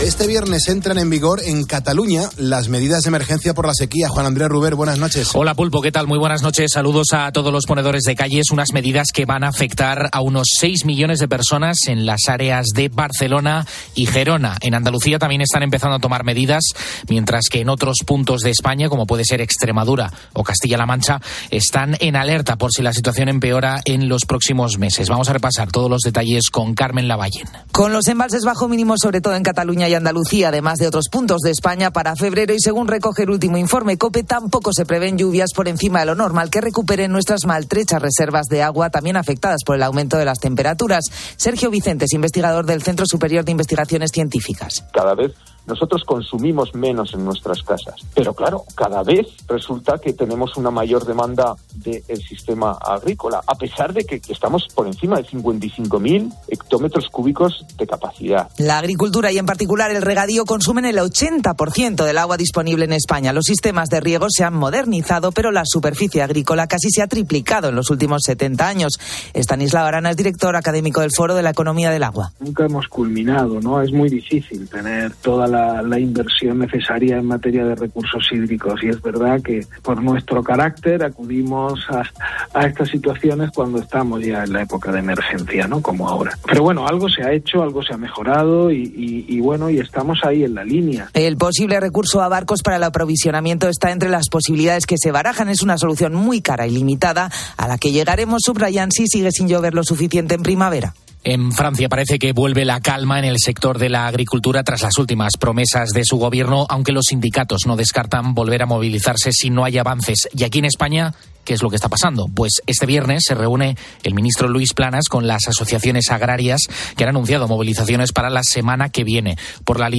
Este viernes entran en vigor en Cataluña las medidas de emergencia por la sequía. Juan Andrés Ruber, buenas noches. Hola Pulpo, ¿qué tal? Muy buenas noches. Saludos a todos los ponedores de calles. Unas medidas que van a afectar a unos 6 millones de personas en las áreas de Barcelona y Gerona. En Andalucía también están empezando a tomar medidas, mientras que en otros puntos de España, como puede ser Extremadura o Castilla-La Mancha, están en alerta por si la situación empeora en los próximos meses. Vamos a repasar todos los detalles con Carmen Lavallen. Con los embalses bajo mínimo, sobre todo en Cataluña y Andalucía, además de otros puntos de España, para febrero y según recoge el último informe COPE, tampoco se prevén lluvias por encima de lo normal que recuperen nuestras maltrechas reservas de agua, también afectadas por el aumento de las temperaturas. Sergio Vicentes, investigador del Centro Superior de Investigaciones Científicas. Cada vez nosotros consumimos menos en nuestras casas. Pero claro, cada vez resulta que tenemos una mayor demanda del sistema agrícola, a pesar de que estamos por encima de 55.000 hectómetros cúbicos de capacidad. La agricultura y en particular el regadío consumen el 80% del agua disponible en España. Los sistemas de riego se han modernizado, pero la superficie agrícola casi se ha triplicado en los últimos 70 años. Estanislao Arana es director académico del Foro de la Economía del Agua. Nunca hemos culminado, ¿no? Es muy difícil tener toda la la, inversión necesaria en materia de recursos hídricos. Y es verdad que por nuestro carácter acudimos a, estas situaciones cuando estamos ya en la época de emergencia, ¿no? Como ahora. Pero bueno, algo se ha hecho, algo se ha mejorado y bueno, y estamos ahí en la línea. El posible recurso a barcos para el aprovisionamiento está entre las posibilidades que se barajan. Es una solución muy cara y limitada a la que llegaremos, subrayan, si sigue sin llover lo suficiente en primavera. En Francia parece que vuelve la calma en el sector de la agricultura tras las últimas promesas de su gobierno, aunque los sindicatos no descartan volver a movilizarse si no hay avances. Y aquí en España, ¿qué es lo que está pasando? Pues este viernes se reúne el ministro Luis Planas con las asociaciones agrarias que han anunciado movilizaciones para la semana que viene. Por la,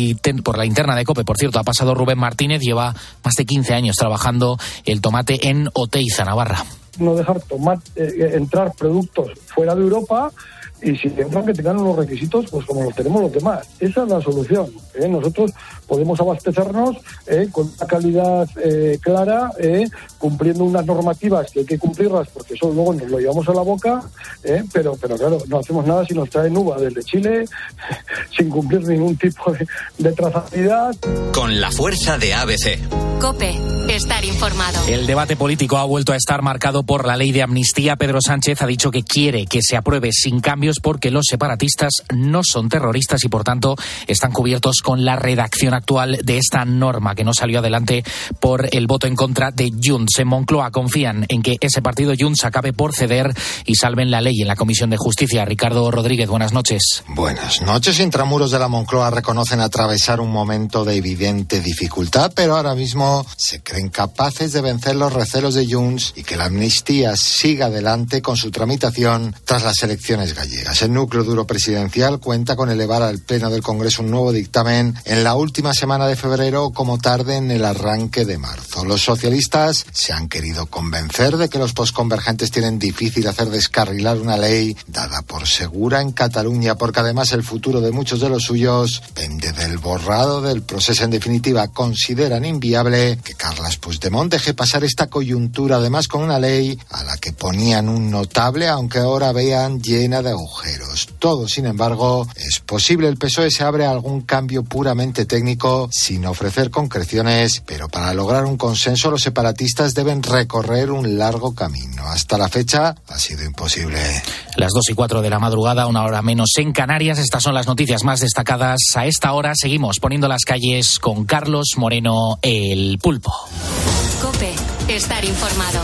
por la interna de COPE, por cierto, ha pasado Rubén Martínez, lleva más de 15 años trabajando el tomate en Oteiza, Navarra. No dejar tomar, eh, entrar productos fuera de Europa y si entran que tengan unos requisitos pues como los tenemos los demás. Esa es la solución. ¿eh? Nosotros podemos abastecernos ¿eh? con una calidad eh, clara, ¿eh? cumpliendo unas normativas que hay que cumplirlas porque eso luego nos lo llevamos a la boca, ¿eh? pero, pero claro, no hacemos nada si nos traen uva desde Chile sin cumplir ningún tipo de, de trazabilidad. Con la fuerza de ABC. Cope, estar informado. El debate político ha vuelto a estar marcado por la ley de amnistía. Pedro Sánchez ha dicho que quiere que se apruebe sin cambios porque los separatistas no son terroristas y por tanto están cubiertos con la redacción actual de esta norma que no salió adelante por el voto en contra de Junts. En Moncloa confían en que ese partido Junts acabe por ceder y salven la ley en la Comisión de Justicia. Ricardo Rodríguez, buenas noches. Buenas noches. Intramuros de la Moncloa reconocen atravesar un momento de evidente dificultad, pero ahora mismo se creen capaces de vencer los recelos de Junts y que la amnistía siga adelante con su tramitación tras las elecciones gallegas. El núcleo duro presidencial cuenta con elevar al Pleno del Congreso un nuevo dictamen en la última semana de febrero como tarde en el arranque de marzo. Los socialistas se han querido convencer de que los posconvergentes tienen difícil hacer descarrilar una ley dada por segura en Cataluña porque además el futuro de muchos de los suyos pende del borrado del proceso. En definitiva, consideran inviable que Carles Puigdemont deje pasar esta coyuntura, además con una ley a la que ponían un notable, aunque ahora vean llena de agujeros. Todo, sin embargo, es posible. El PSOE se abre a algún cambio puramente técnico sin ofrecer concreciones, pero para lograr un consenso los separatistas deben recorrer un largo camino. Hasta la fecha ha sido imposible. Las dos y cuatro de la madrugada, una hora menos en Canarias. Estas son las noticias más destacadas a esta hora. Seguimos poniendo las calles con Carlos Moreno, el pulpo. Cope, estar informado.